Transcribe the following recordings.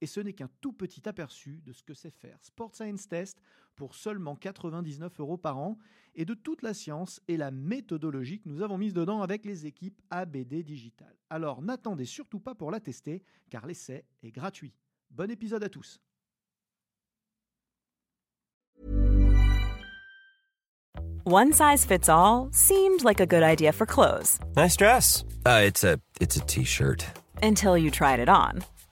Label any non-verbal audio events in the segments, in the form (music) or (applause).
Et ce n'est qu'un tout petit aperçu de ce que c'est faire Sport Science Test pour seulement 99 euros par an et de toute la science et la méthodologie que nous avons mise dedans avec les équipes ABD Digital. Alors n'attendez surtout pas pour la tester car l'essai est gratuit. Bon épisode à tous. One size fits all seemed like a good idea for clothes Nice dress. Uh, it's a it's a t-shirt. until you tried it on.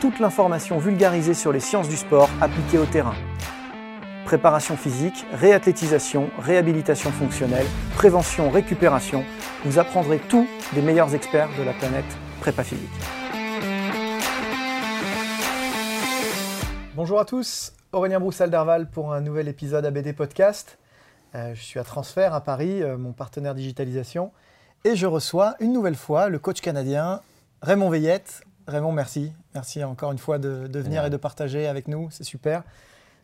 toute l'information vulgarisée sur les sciences du sport appliquées au terrain. Préparation physique, réathlétisation, réhabilitation fonctionnelle, prévention, récupération, vous apprendrez tout des meilleurs experts de la planète prépa physique. Bonjour à tous, Aurélien Broussal-Derval pour un nouvel épisode ABD Podcast. Euh, je suis à Transfert à Paris, euh, mon partenaire digitalisation, et je reçois une nouvelle fois le coach canadien Raymond Veillette. Raymond, merci. Merci encore une fois de, venir et de partager avec nous, c'est super.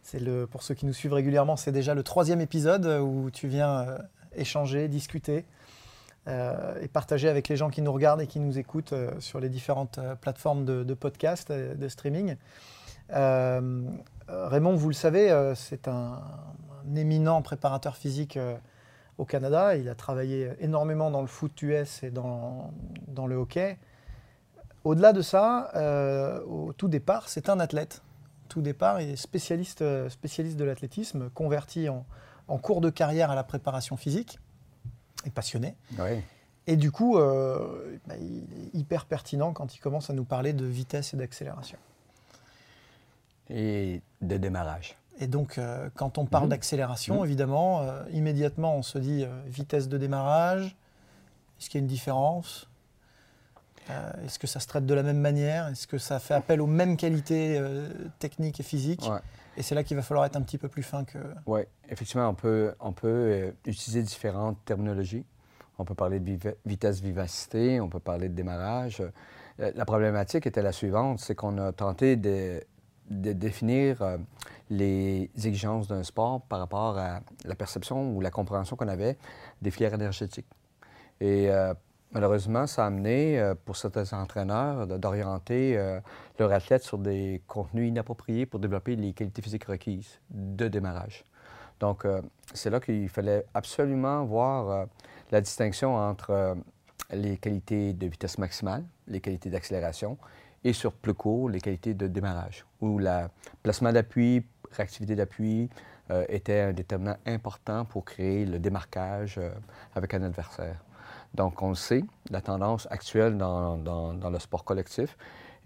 C'est le, pour ceux qui nous suivent régulièrement, c'est déjà le troisième épisode où tu viens euh, échanger, discuter euh, et partager avec les gens qui nous regardent et qui nous écoutent euh, sur les différentes plateformes de, podcast, de streaming. Raymond, vous le savez, c'est un, un éminent préparateur physique au Canada. Il a travaillé énormément dans le foot US et dans, dans le hockey. Au-delà de ça, euh, au tout départ, c'est un athlète. Au tout départ, il est spécialiste, euh, spécialiste de l'athlétisme, converti en, en cours de carrière à la préparation physique et passionné. Oui. Et du coup, euh, bah, il est hyper pertinent quand il commence à nous parler de vitesse et d'accélération. Et de démarrage. Et donc, euh, quand on parle Mhm. d'accélération, Mhm. évidemment, euh, immédiatement, on se dit vitesse de démarrage. Est-ce qu'il y a une différence? Euh, Est-ce que ça se traite de la même manière? Est-ce que ça fait appel aux mêmes qualités euh, techniques et physiques? Ouais. Et c'est là qu'il va falloir être un petit peu plus fin que. Oui, effectivement, on peut, on peut euh, utiliser différentes terminologies. On peut parler de viva- vitesse-vivacité, on peut parler de démarrage. La problématique était la suivante, c'est qu'on a tenté de, de définir les exigences d'un sport par rapport à la perception ou la compréhension qu'on avait des filières énergétiques. Et malheureusement, ça a amené euh, pour certains entraîneurs d'orienter euh, leurs athlètes sur des contenus inappropriés pour développer les qualités physiques requises de démarrage. Donc, euh, c'est là qu'il fallait absolument voir la distinction entre les qualités de vitesse maximale, les qualités d'accélération, et sur plus court, les qualités de démarrage, où le placement d'appui, réactivité d'appui était un déterminant important pour créer le démarquage avec un adversaire. Donc, on le sait, la tendance actuelle dans, dans- dans le sport collectif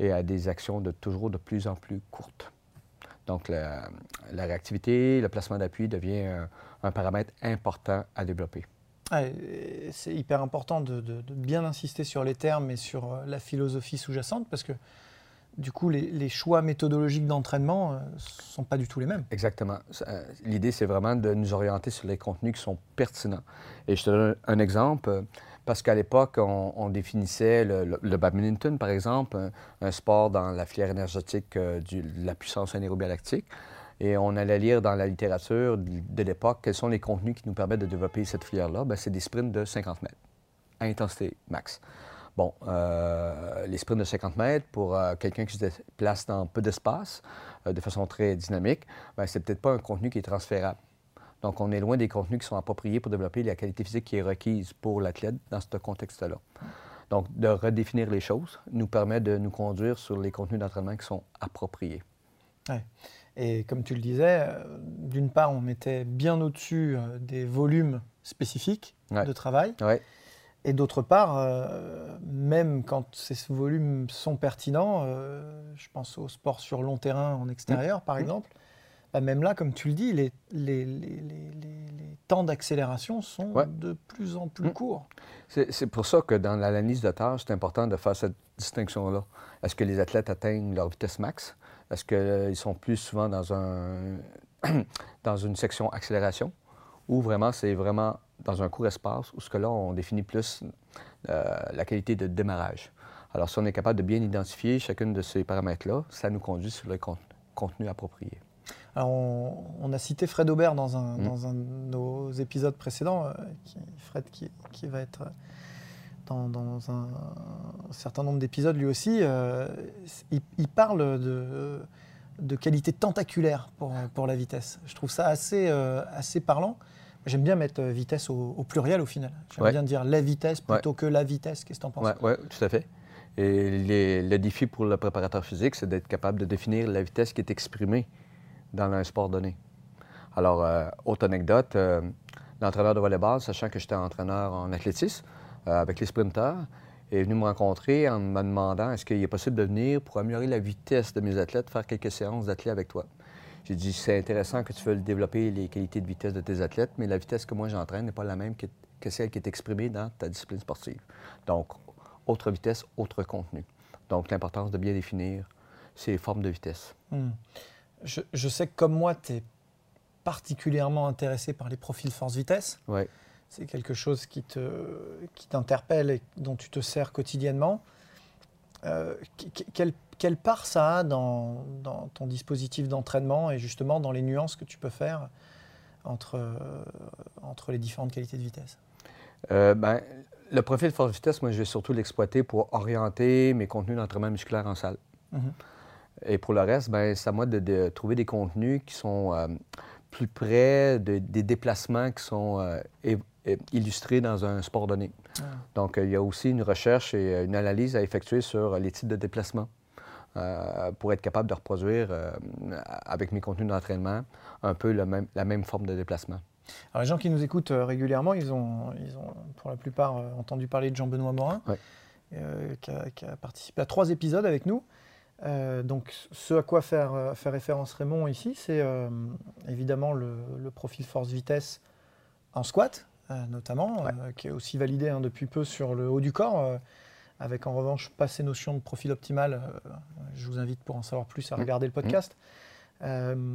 est à des actions de toujours de plus en plus courtes. Donc, la, la réactivité, le placement d'appui devient un, un paramètre important à développer. Et c'est hyper important de, de- de bien insister sur les termes et sur euh, la philosophie sous-jacente parce que du coup, les, les choix méthodologiques d'entraînement ne sont pas du tout les mêmes. Exactement. Euh, L'idée, c'est vraiment de nous orienter sur les contenus qui sont pertinents. Et je te donne un exemple, euh, parce qu'à l'époque, on, définissait le, badminton, par exemple, un, sport dans la filière énergétique euh, de la puissance anaérobiolactique. Et on allait lire dans la littérature de, l'époque quels sont les contenus qui nous permettent de développer cette filière-là. Ben, c'est des sprints de 50 mètres, à intensité max. Bon, euh, les sprints de 50 mètres, pour euh, quelqu'un qui se déplace dans peu d'espace, de façon très dynamique, ben, c'est peut-être pas un contenu qui est transférable. Donc, on est loin des contenus qui sont appropriés pour développer la qualité physique qui est requise pour l'athlète dans ce contexte-là. Donc, de redéfinir les choses nous permet de nous conduire sur les contenus d'entraînement qui sont appropriés. Et comme tu le disais, euh, d'une part, on mettait bien au-dessus euh, des volumes spécifiques Ouais. de travail. Ouais. Et d'autre part, euh, même quand ces volumes sont pertinents, euh, je pense au sport sur long terrain en extérieur, par Mmh. exemple, bah, même là, comme tu le dis, les, les- les- les- les- les temps d'accélération sont Ouais. de plus en plus Mm. courts. C'est pour ça que dans l'analyse de tâches, c'est important de faire cette distinction-là. Est-ce que les athlètes atteignent leur vitesse max? Est-ce qu'ils sont plus souvent dans, un, (clears throat) dans une section accélération? Ou vraiment, c'est vraiment dans un court espace où ce que là, on définit plus euh, la qualité de démarrage. Alors, si on est capable de bien identifier chacune de ces paramètres-là, ça nous conduit sur le con- contenu approprié. Alors, on, on a cité Fred Aubert dans un, Mm. dans un de nos épisodes précédents, euh, qui- Fred qui, qui va être dans, dans un, certain nombre d'épisodes lui aussi. euh, il, il parle de, de qualité tentaculaire pour, pour la vitesse. Je trouve ça assez, euh, assez parlant. J'aime bien mettre euh, vitesse au, au pluriel au final. J'aime Ouais. bien dire la vitesse plutôt que la vitesse. Qu'est-ce que tu en penses Oui, tout à fait. Et les- le défi pour le préparateur physique, c'est d'être capable de définir la vitesse qui est exprimée dans un sport donné. Alors, euh, autre anecdote, euh, l'entraîneur de volleyball, sachant que j'étais entraîneur en athlétisme euh, avec les sprinteurs, est venu me rencontrer en me demandant est-ce qu'il est possible de venir pour améliorer la vitesse de mes athlètes, faire quelques séances d'athlètes avec toi? J'ai dit c'est intéressant que tu veux développer les qualités de vitesse de tes athlètes, mais la vitesse que moi j'entraîne n'est pas la même que, celle qui est exprimée dans ta discipline sportive. Donc, autre vitesse, autre contenu. Donc, l'importance de bien définir ces formes de vitesse. Hmm. Je, je sais que comme moi, tu es particulièrement intéressé par les profils force-vitesse. Oui. C'est quelque chose qui te qui t'interpelle et dont tu te sers quotidiennement. Euh, qu- qu- quelle, quelle part ça a dans, dans ton dispositif d'entraînement et justement dans les nuances que tu peux faire entre, euh, entre les différentes qualités de vitesse? Euh, ben, le profil force vitesse, moi, je vais surtout l'exploiter pour orienter mes contenus d'entraînement musculaire en salle. Mhm. Et pour le reste, ben, c'est à moi de, de trouver des contenus qui sont euh, plus près de- des déplacements qui sont euh, illustrés dans un sport donné. Ah. Donc, euh, il y a aussi une recherche et une analyse à effectuer sur les types de déplacements euh, pour être capable de reproduire euh, avec mes contenus d'entraînement un peu le même- la même forme de déplacement. Alors, les gens qui nous écoutent euh, régulièrement, ils ont, ils ont pour la plupart entendu parler de Jean-Benoît Morin, Ouais. qui, a, qui a participé à trois épisodes avec nous. Euh, donc, ce à quoi faire, euh, fait référence Raymond ici, c'est euh, évidemment le, le profil force-vitesse en squat, notamment, Ouais. qui est aussi validé hein, depuis peu sur le haut du corps, avec en revanche pas ces notions de profil optimal. je vous invite pour en savoir plus à Mmh. regarder le podcast. Euh,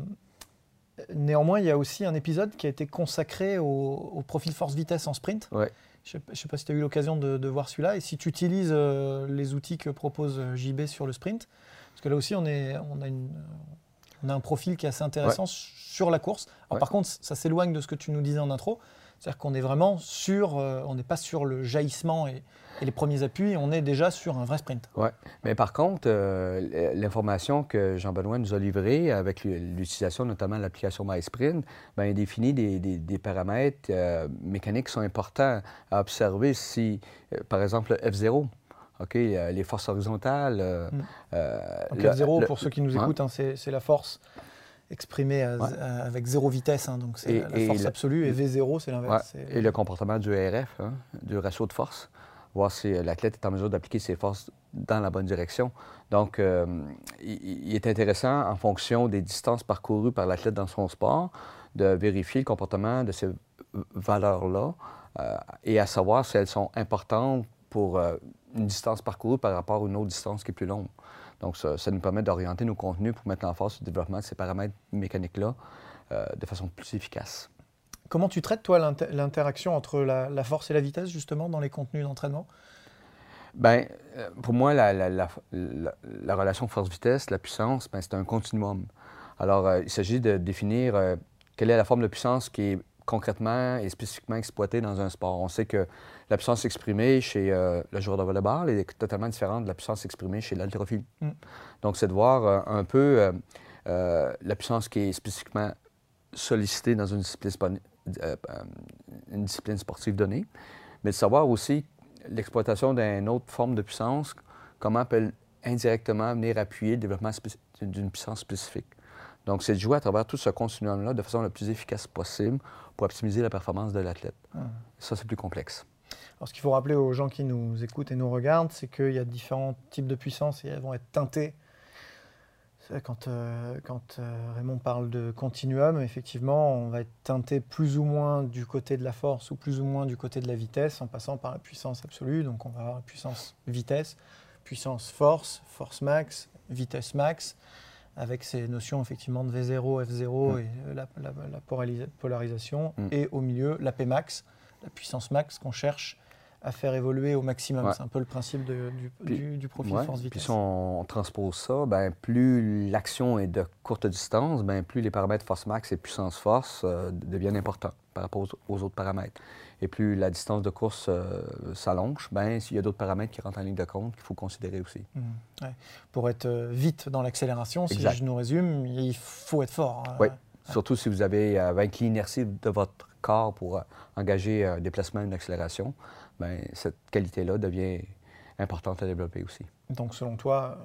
Néanmoins, il y a aussi un épisode qui a été consacré au, au profil force-vitesse en sprint. Ouais. Je ne sais pas si tu as eu l'occasion de, de voir celui-là. Et si tu utilises euh, les outils que propose euh, JB sur le sprint, parce que là aussi, on, est, on, a, une- on a un profil qui est assez intéressant sur la course. Alors, Ouais. Par contre, ça s'éloigne de ce que tu nous disais en intro. C'est-à-dire qu'on est vraiment sur, euh, on n'est pas sur le jaillissement et, et les premiers appuis, on est déjà sur un vrai sprint. Oui. Mais par contre, euh, l'information que Jean-Benoît nous a livrée avec l'utilisation notamment de l'application MySprint, ben, il définit des, des- des paramètres euh, mécaniques qui sont importants à observer si, par exemple, le F0, OK, les forces horizontales. Mm. Donc le- F0, le- pour ceux qui nous écoutent, hein, c'est la force exprimée à- Ouais. à- avec zéro vitesse. hein, donc c'est la, et force absolue. Et V0, c'est l'inverse. Et le comportement du RF, hein, du ratio de force, voir si l'athlète est en mesure d'appliquer ses forces dans la bonne direction. Donc, euh, il, il est intéressant, en fonction des distances parcourues par l'athlète dans son sport, de vérifier le comportement de ces valeurs-là euh, et à savoir si elles sont importantes pour euh, une distance parcourue par rapport à une autre distance qui est plus longue. Donc, ça, ça nous permet d'orienter nos contenus pour mettre en force le développement de ces paramètres mécaniques-là euh, de façon plus efficace. Comment tu traites, toi, l'inter- l'interaction entre la, la force et la vitesse, justement, dans les contenus d'entraînement? Bien, pour moi, la, la- la- la- la relation force-vitesse, la puissance, ben, c'est un continuum. Alors, euh, il s'agit de définir euh, quelle est la forme de puissance qui est concrètement et spécifiquement exploitée dans un sport. On sait que la puissance exprimée chez euh, le joueur de volleyball est totalement différente de la puissance exprimée chez l'haltérophile. Mm. Donc, c'est de voir euh, un peu euh, la puissance qui est spécifiquement sollicitée dans une discipline, sponi- une discipline sportive donnée, mais de savoir aussi l'exploitation d'une autre forme de puissance, comment peut indirectement venir appuyer le développement d'une puissance spécifique. Donc, c'est de jouer à travers tout ce continuum-là de façon la plus efficace possible pour optimiser la performance de l'athlète. Ça, c'est plus complexe. Alors, ce qu'il faut rappeler aux gens qui nous écoutent et nous regardent, c'est qu'il y a différents types de puissance et elles vont être teintées. Quand, euh, quand euh, Raymond parle de continuum, effectivement, on va être teinté plus ou moins du côté de la force ou plus ou moins du côté de la vitesse en passant par la puissance absolue. Donc, on va avoir la puissance vitesse, puissance force, force max, vitesse max avec ces notions effectivement de V0, F0 et euh, la, polarisation, mm. et au milieu la Pmax, la puissance max qu'on cherche à faire évoluer au maximum. C'est un peu le principe du, du, profil force-vitesse. Puis si on, transpose ça, ben, plus l'action est de courte distance, ben, plus les paramètres force max et puissance force euh, deviennent importants par rapport aux, autres paramètres. Et plus la distance de course euh, s'allonge, ben, s'il y a d'autres paramètres qui rentrent en ligne de compte qu'il faut considérer aussi. Mmh. Pour être euh, vite dans l'accélération, si je nous résume, il faut être fort. Hein. Oui, surtout si vous avez vaincu l'inertie de votre corps pour engager un déplacement, une accélération. Ben, cette qualité-là devient importante à développer aussi. Donc, selon toi,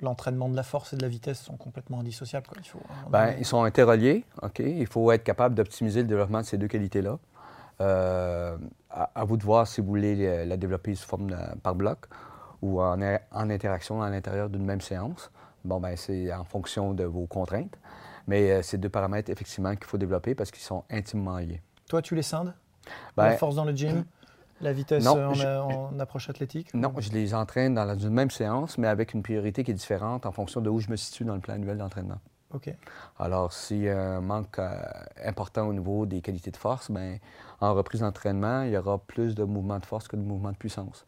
l'entraînement de la force et de la vitesse sont complètement indissociables. Il faut ben, ils sont interreliés. Ok, Il faut être capable d'optimiser le développement de ces deux qualités-là. Euh, à, vous de voir si vous voulez la développer sous forme par bloc ou en, en interaction à l'intérieur d'une même séance. Bon, ben, c'est en fonction de vos contraintes. Mais euh, c'est deux paramètres, effectivement, qu'il faut développer parce qu'ils sont intimement liés. Toi, tu les scindes? Ben, La force dans le gym la vitesse en, approche athlétique? Non, je les entraîne dans la, une même séance, mais avec une priorité qui est différente en fonction de où je me situe dans le plan annuel d'entraînement. Alors, s'il y a un manque euh, important au niveau des qualités de force, bien, en reprise d'entraînement, il y aura plus de mouvements de force que de mouvements de puissance.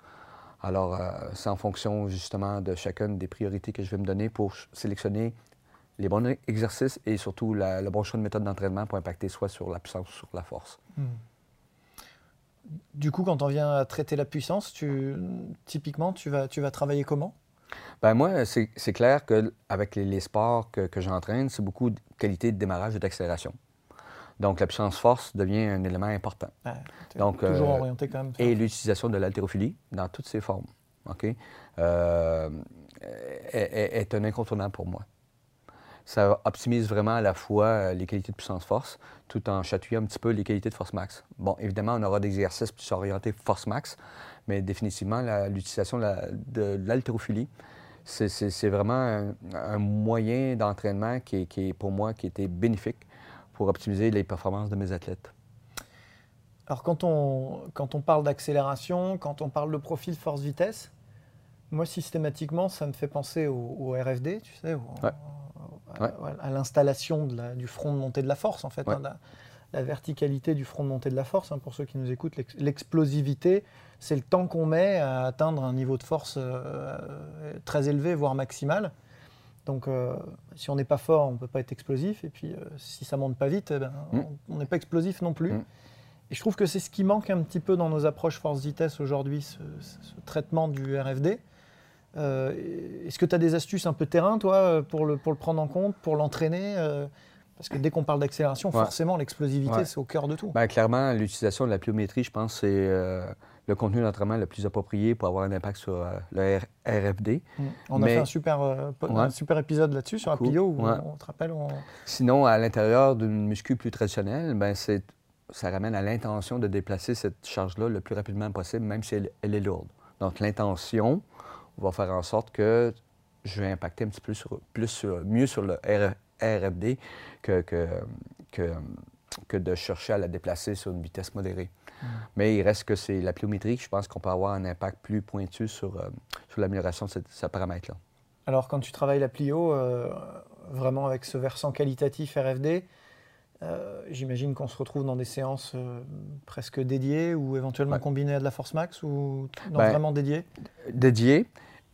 Alors, euh, c'est en fonction justement de chacune des priorités que je vais me donner pour sélectionner les bons exercices et surtout le bon choix de méthode d'entraînement pour impacter soit sur la puissance ou sur la force. Hmm. Du coup, quand on vient à traiter la puissance, tu, typiquement, tu vas, tu vas travailler comment? Ben moi, c'est clair qu'avec les, les sports que, que j'entraîne, c'est beaucoup de qualité de démarrage et d'accélération. Donc, la puissance-force devient un élément important. Donc, toujours euh, orienté quand même. Et l'utilisation de l'haltérophilie dans toutes ses formes, OK, euh, est, un incontournable pour moi ça optimise vraiment à la fois euh, les qualités de puissance-force tout en chatouillant un petit peu les qualités de force-max. Bon, évidemment, on aura des exercices plus orientés force-max, mais définitivement, l'utilisation de l'haltérophilie, c'est vraiment un, moyen d'entraînement qui, est pour moi qui était bénéfique pour optimiser les performances de mes athlètes. Alors, quand on, quand on parle d'accélération, quand on parle de profil force-vitesse, moi, systématiquement, ça me fait penser au, RFD, tu sais, à, l'installation du front de montée de la force, en fait. Hein, la, verticalité du front de montée de la force, hein, pour ceux qui nous écoutent, l'explosivité, c'est le temps qu'on met à atteindre un niveau de force euh, très élevé, voire maximal. Donc, euh, si on n'est pas fort, on ne peut pas être explosif. Et puis, euh, si ça monte pas vite, eh ben, mm. on n'est pas explosif non plus. Mm. Et je trouve que c'est ce qui manque un petit peu dans nos approches force-vitesse aujourd'hui, ce, traitement du RFD. Est-ce que tu as des astuces un peu terrain, toi, pour le, pour le prendre en compte, pour l'entraîner Parce que dès qu'on parle d'accélération, forcément, l'explosivité, c'est au cœur de tout. Ben, clairement, l'utilisation de la pliométrie, je pense, c'est le contenu d'entraînement le plus approprié pour avoir un impact sur le RFD. Mm. On a fait un super, un super épisode là-dessus, sur la plio, où on, te rappelle. Sinon, à l'intérieur d'une muscu plus traditionnelle, ben, ça ramène à l'intention de déplacer cette charge-là le plus rapidement possible, même si elle est lourde. Donc, l'intention, va faire en sorte que je vais impacter un petit peu sur, plus mieux sur le RFD que, que, que, de chercher à la déplacer sur une vitesse modérée. Mm. Mais il reste que c'est la pliométrie, je pense qu'on peut avoir un impact plus pointu sur, euh, sur l'amélioration de ce, paramètre-là. Alors, quand tu travailles la plio, euh, vraiment avec ce versant qualitatif RFD, euh, j'imagine qu'on se retrouve dans des séances presque dédiées ou éventuellement combinées à de la force max ou ben, vraiment dédiées? Dédiées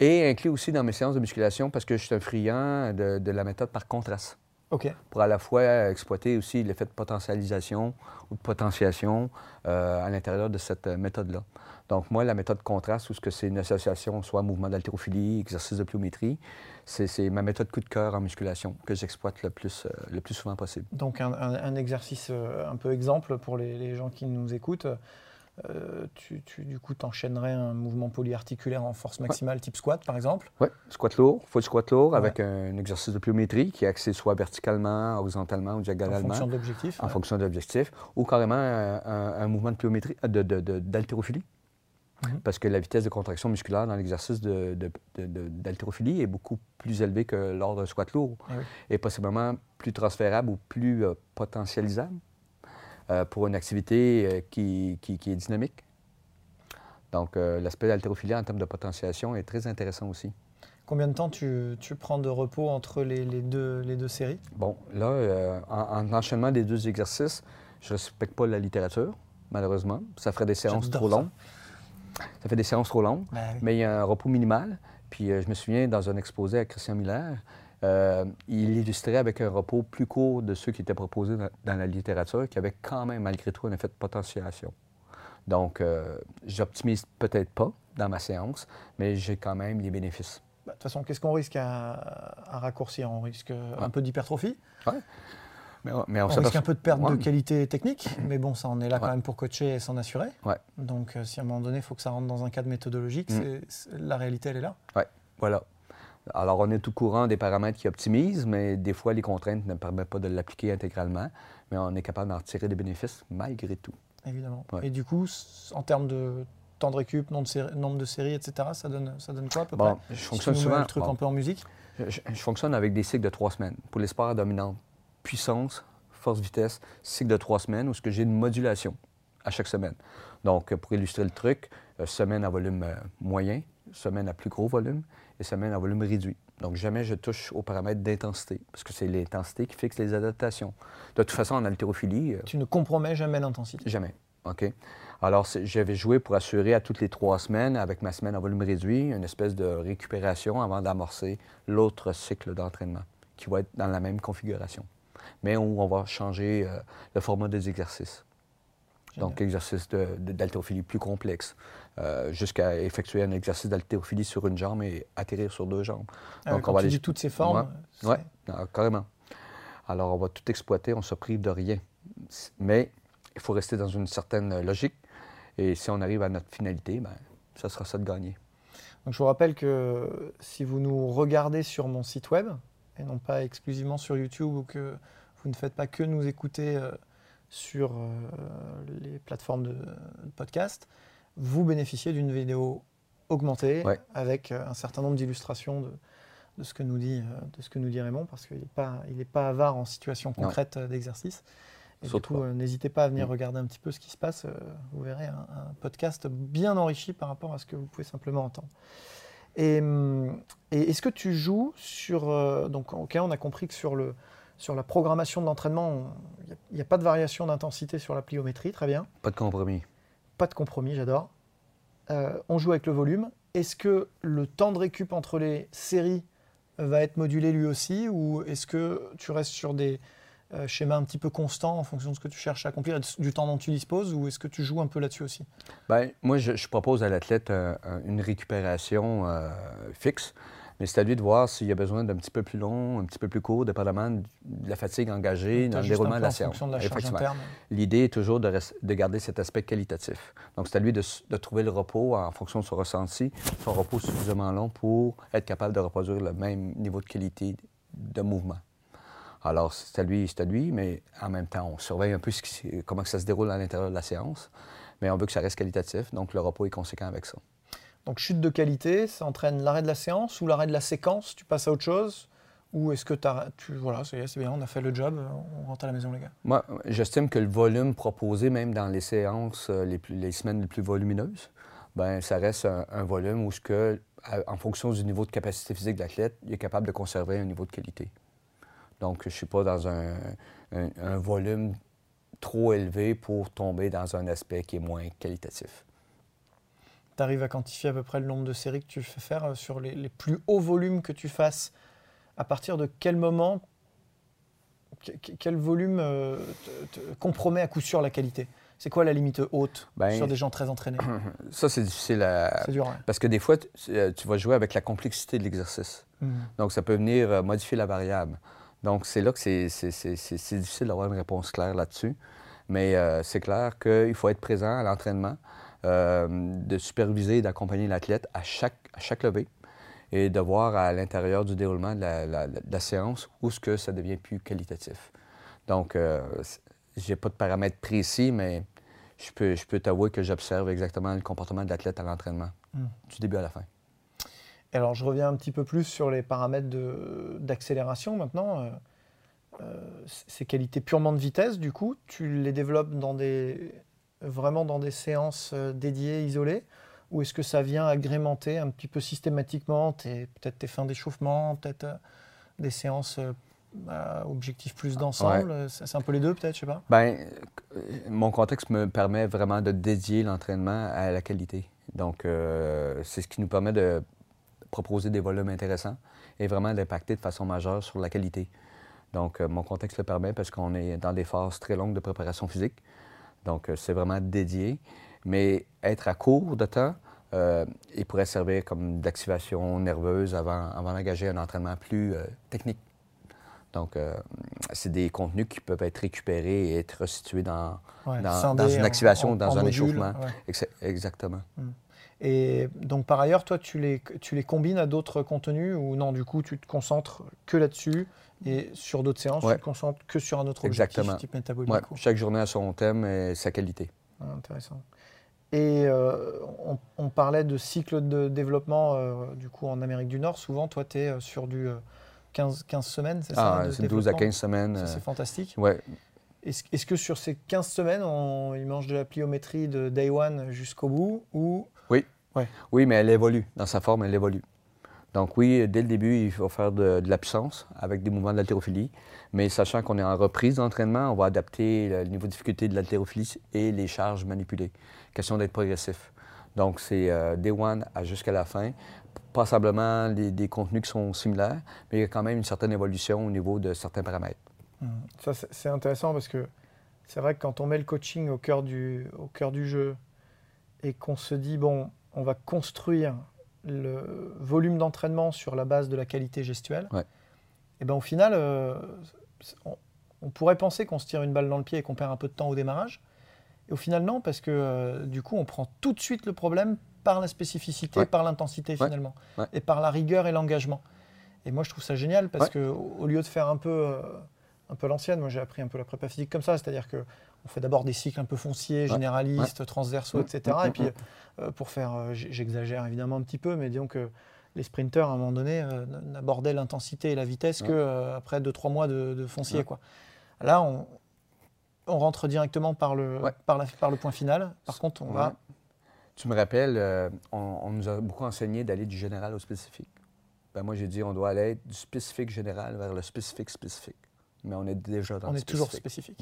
et inclus aussi dans mes séances de musculation parce que je suis un friand de, la méthode par contraste. OK. Pour à la fois exploiter aussi l'effet de potentialisation ou de potentiation euh, à l'intérieur de cette méthode-là. Donc, moi, la méthode contraste, ou ce que c'est une association, soit mouvement d'haltérophilie, exercice de pliométrie, c'est ma méthode coup de cœur en musculation que j'exploite le plus, euh, le plus souvent possible. Donc, un, exercice euh, un peu exemple pour les, les, gens qui nous écoutent euh, tu, tu, du coup, t'enchaînerais un mouvement polyarticulaire en force maximale type squat, par exemple? Oui, squat lourd, full squat lourd Ouais. avec un exercice de pliométrie qui est axé soit verticalement, horizontalement ou En diagonalement. fonction de l'objectif. en ouais. fonction de l'objectif, ou carrément un, un- mouvement de pliométrie, euh, de- de-. Mhm. Parce que la vitesse de contraction musculaire dans l'exercice d'haltérophilie est beaucoup plus élevée que lors d'un squat lourd oui. et possiblement plus transférable ou plus euh, potentialisable euh, pour une activité euh, qui, qui- qui est dynamique. Donc, euh, l'aspect d'haltérophilie en termes de potentiation est très intéressant aussi. Combien de temps tu, tu prends de repos entre les, les deux, les deux séries? Bon, là, euh, en, en enchaînement des deux exercices, je ne respecte pas la littérature, malheureusement. Ça ferait des séances trop longues. Ça fait des séances trop longues, Ben oui. mais il y a un repos minimal. Puis euh, je me souviens, dans un exposé à Christian Miller, euh, il illustrait avec un repos plus court de ceux qui étaient proposés dans, dans la littérature, qui avaient quand même, malgré tout, un effet de potentiation. Donc, euh, j'optimise peut-être pas dans ma séance, mais j'ai quand même les bénéfices. Bah, De toute façon, qu'est-ce qu'on risque à, à raccourcir? On risque un peu d'hypertrophie, Mais, on- mais on on risque un peu de perte de Ouais. qualité technique, mais bon, ça, on est là quand Ouais. même pour coacher et s'en assurer. Ouais. Donc, euh, si à un moment donné, il faut que ça rentre dans un cadre méthodologique, Mm. la réalité, elle est là. Voilà. Alors, on est tout courant des paramètres qui optimisent, mais des fois, les contraintes ne permettent pas de l'appliquer intégralement, mais on est capable d'en tirer des bénéfices malgré tout. Évidemment. Ouais. Et du coup, en termes de temps de récup, nombre de, séries, nombre de séries, etc., ça donne, ça donne quoi à peu Bon, près? je Si fonctionne souvent. le truc bon, un peu en musique. je, je- je fonctionne avec des cycles de trois semaines. Pour les sports dominants, puissance, force, vitesse, cycle de trois semaines, où ce que j'ai une modulation à chaque semaine. Donc, pour illustrer le truc, euh, semaine à volume euh, moyen, semaine à plus gros volume et semaine à volume réduit. Donc, jamais je touche aux paramètres d'intensité, parce que c'est l'intensité qui fixe les adaptations. De toute façon, en haltérophilie, euh, Tu ne compromets jamais l'intensité. Jamais. OK? Alors, j'avais joué pour assurer à toutes les trois semaines, avec ma semaine à volume réduit, une espèce de récupération avant d'amorcer l'autre cycle d'entraînement, qui va être dans la même configuration, mais où on va changer euh, le format des exercices. Donc, exercice d'haltérophilie plus complexe, euh, jusqu'à effectuer un exercice d'haltérophilie sur une jambe et atterrir sur deux jambes. Ah, Donc, quand on va tu aller- dis toutes ces formes, Ouais. c'est- Oui, carrément. Alors, on va tout exploiter, on se prive de rien. Mais il faut rester dans une certaine logique. Et si on arrive à notre finalité, ben, ça sera ça de gagner. Donc je vous rappelle que si vous nous regardez sur mon site web, et non pas exclusivement sur YouTube, ou que vous ne faites pas que nous écouter euh, sur euh, les plateformes de, podcast, vous bénéficiez d'une vidéo augmentée Ouais. avec euh, un certain nombre d'illustrations de, de ce que nous dit, euh, de ce que nous dit Raymond, parce qu'il n'est pas, il est pas avare en situation concrète d'exercice. Et Surtout euh, n'hésitez pas à venir Mm. regarder un petit peu ce qui se passe. euh, vous verrez un, un podcast bien enrichi par rapport à ce que vous pouvez simplement entendre. Et, hum, et est-ce que tu joues sur... euh, donc, ok, on a compris que sur, le, sur la programmation de l'entraînement, il n'y a, pas de variation d'intensité sur la pliométrie, très bien. Pas de compromis. Pas de compromis, j'adore. Euh, on joue avec le volume. Est-ce que le temps de récup entre les séries va être modulé lui aussi ou est-ce que tu restes sur des euh, schémas un petit peu constants en fonction de ce que tu cherches à accomplir et du temps dont tu disposes ou est-ce que tu joues un peu là-dessus aussi? Ben, moi, je, je propose à l'athlète euh, un- une récupération euh, fixe, mais c'est à lui de voir s'il y a besoin d'un petit peu plus long, un petit peu plus court, dépendamment de la fatigue engagée dans le déroulement de la séance. L'idée est toujours de, garder cet aspect qualitatif. Donc, c'est à lui de, trouver le repos en fonction de son ressenti, son repos suffisamment long pour être capable de reproduire le même niveau de qualité de mouvement. Alors, c'est à lui, c'est à lui, mais en même temps, on surveille un peu ce qui s- comment ça se déroule à l'intérieur de la séance, mais on veut que ça reste qualitatif, donc le repos est conséquent avec ça. Donc chute de qualité, ça entraîne l'arrêt de la séance ou l'arrêt de la séquence, tu passes à autre chose? Ou est-ce que tu voilà, c'est bien, on a fait le job, on rentre à la maison les gars Moi, j'estime que le volume proposé, même dans les séances, euh, les, semaines les plus volumineuses, ben ça reste un, volume où, ce que, en fonction du niveau de capacité physique de l'athlète, il est capable de conserver un niveau de qualité. Donc, je ne suis pas dans un volume trop élevé pour tomber dans un aspect qui est moins qualitatif. Tu arrives à quantifier à peu près le nombre de séries que tu fais faire euh, sur les, les plus hauts volumes que tu fasses À partir de quel moment, que- que- quel volume euh, te- te compromet à coup sûr la qualité? C'est quoi la limite haute Ben, sur des gens très entraînés? (clears throat) Ça, c'est difficile à... C'est dur. Parce que des fois, tu, euh, tu vas jouer avec la complexité de l'exercice. Mhm. Donc, ça peut venir modifier la variable. Donc, c'est là que c'est- c'est c'est- c'est- c'est difficile d'avoir une réponse claire là-dessus. Mais euh, c'est clair qu'il faut être présent à l'entraînement, de superviser et d'accompagner l'athlète à chaque, à chaque levée et de voir à l'intérieur du déroulement de la, séance où ce que ça devient plus qualitatif. Donc, euh, j'ai pas de paramètres précis, mais je peux, je peux t'avouer que j'observe exactement le comportement de l'athlète à l'entraînement, hmm. du début à la fin. alors, je reviens un petit peu plus sur les paramètres d'accélération maintenant. Euh, euh, ces qualités purement de vitesse, du coup, tu les développes dans des, vraiment dans des séances euh, dédiées, isolées ou est-ce que ça vient agrémenter un petit peu systématiquement peut-être tes fins d'échauffement, peut-être euh, des séances euh, objectifs plus d'ensemble C'est un peu les deux peut-être, je sais pas ben, Mon contexte me permet vraiment de dédier l'entraînement à la qualité. Donc, c'est ce qui nous permet de proposer des volumes intéressants et vraiment d'impacter de façon majeure sur la qualité. Donc, mon contexte le permet parce qu'on est dans des phases très longues de préparation physique. Donc, c'est vraiment dédié. Mais être à court de temps, euh, il pourrait servir comme d'activation nerveuse avant, avant d'engager un entraînement plus euh, technique. Donc, euh, c'est des contenus qui peuvent être récupérés et être restitués dans, dans, une activation, dans un échauffement. Exactement. Hmm. Et donc, par ailleurs, toi, tu les, tu les combines à d'autres contenus ou non, du coup, tu te concentres que là-dessus et sur d'autres séances, tu te concentres que sur un autre Exactement. objectif type métabolique Chaque journée a son thème et sa qualité. Ah, intéressant. Et euh, on, parlait de cycle de développement euh, du coup en Amérique du Nord. Souvent, toi, tu es euh, sur du 15, 15 semaines, c'est ça Ah, c'est 12 à 15 semaines. C'est fantastique. Ouais. Est-ce que sur ces 15 semaines, on, ils mangent de la pliométrie de day one jusqu'au bout ou... Oui. Ouais. Oui, mais elle évolue. Dans sa forme, elle évolue. Donc oui, dès le début, il faut faire de, la puissance avec des mouvements d'haltérophilie. Mais sachant qu'on est en reprise d'entraînement, on va adapter le niveau de difficulté de l'haltérophilie et les charges manipulées. Question d'être progressif. Donc c'est euh, day one jusqu'à la fin. Passablement des, contenus qui sont similaires, mais il y a quand même une certaine évolution au niveau de certains paramètres. Mmh. Ça, c'est intéressant parce que c'est vrai que quand on met le coaching au cœur du, au cœur du jeu et qu'on se dit, bon, on va construire le volume d'entraînement sur la base de la qualité gestuelle, et eh ben au final, euh, on, pourrait penser qu'on se tire une balle dans le pied et qu'on perd un peu de temps au démarrage. Et au final, non, parce que euh, du coup, on prend tout de suite le problème par la spécificité, par l'intensité finalement, et par la rigueur et l'engagement. Et moi, je trouve ça génial parce que au lieu de faire un peu, euh, un peu l'ancienne, moi j'ai appris un peu la prépa physique comme ça, c'est-à-dire que on fait d'abord des cycles un peu fonciers, généralistes, transversaux, etc. Et puis, euh, pour faire, euh, j'exagère évidemment un petit peu, mais disons que les sprinteurs, à un moment donné, euh, n'abordaient l'intensité et la vitesse qu'après 2-3 mois de, foncier. Quoi. Là, on, on, rentre directement par le, par, la, par, le point final. Par contre, on va. Tu me rappelles, on, nous a beaucoup enseigné d'aller du général au spécifique. Ben moi, j'ai dit on doit aller du spécifique général vers le spécifique spécifique. Mais on est déjà dans on le spécifique. On est toujours spécifique.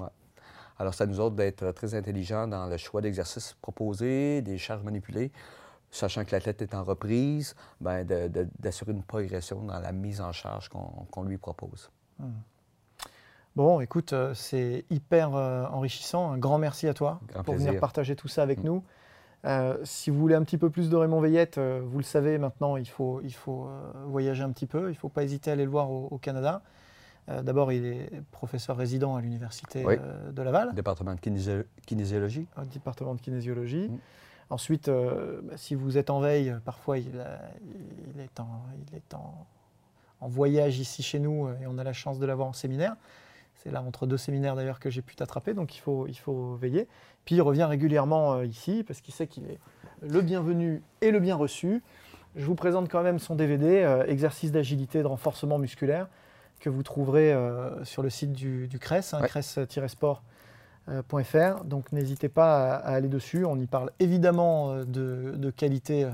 Alors, à nous autres d'être très intelligents dans le choix d'exercices proposés, des charges manipulées, sachant que l'athlète est en reprise, ben d'assurer une progression dans la mise en charge qu'on lui propose. Hmm. Bon, écoute, euh, c'est hyper euh, enrichissant. Un grand merci à toi pour venir partager tout ça avec hmm. nous. Euh, si vous voulez un petit peu plus de Raymond Veillette, vous le savez maintenant, il faut, il faut voyager un petit peu. Il ne faut pas hésiter à aller le voir au Canada. Euh, d'abord, il est professeur résident à l'Université euh, de Laval. Département de kinésiologie. département de kinésiologie. Mm. Ensuite, euh, bah, si vous êtes en veille, parfois il, est, en, il est en, voyage ici chez nous et on a la chance de l'avoir en séminaire. C'est là entre deux séminaires d'ailleurs que j'ai pu t'attraper, donc il faut, il faut veiller. Puis il revient régulièrement ici parce qu'il sait qu'il est le bienvenu et le bien reçu. Je vous présente quand même son DVD, Exercice d'agilité de renforcement musculaire que vous trouverez euh, sur le site du, CRES, hein, cres-sport.fr. Donc n'hésitez pas à, aller dessus. On y parle évidemment euh, de, qualité euh,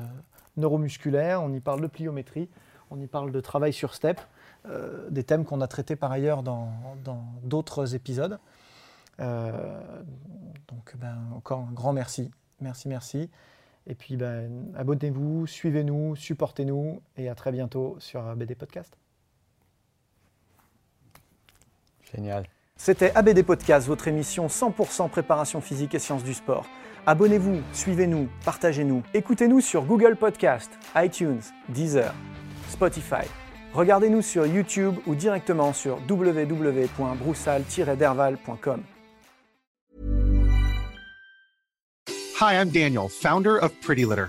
neuromusculaire, on y parle de pliométrie, on y parle de travail sur step, des thèmes qu'on a traités par ailleurs dans d'autres épisodes. donc ben, encore un grand merci. Merci, merci. Et puis ben, abonnez-vous, suivez-nous, supportez-nous et à très bientôt sur BD Podcast. Génial. C'était ABD Podcast, votre émission 100% préparation physique et sciences du sport. Abonnez-vous, suivez-nous, partagez-nous. Écoutez-nous sur Google Podcast, iTunes, Deezer, Spotify. Regardez-nous sur YouTube ou directement sur www.broussal-derval.com. Hi, I'm Daniel, founder of Pretty Litter.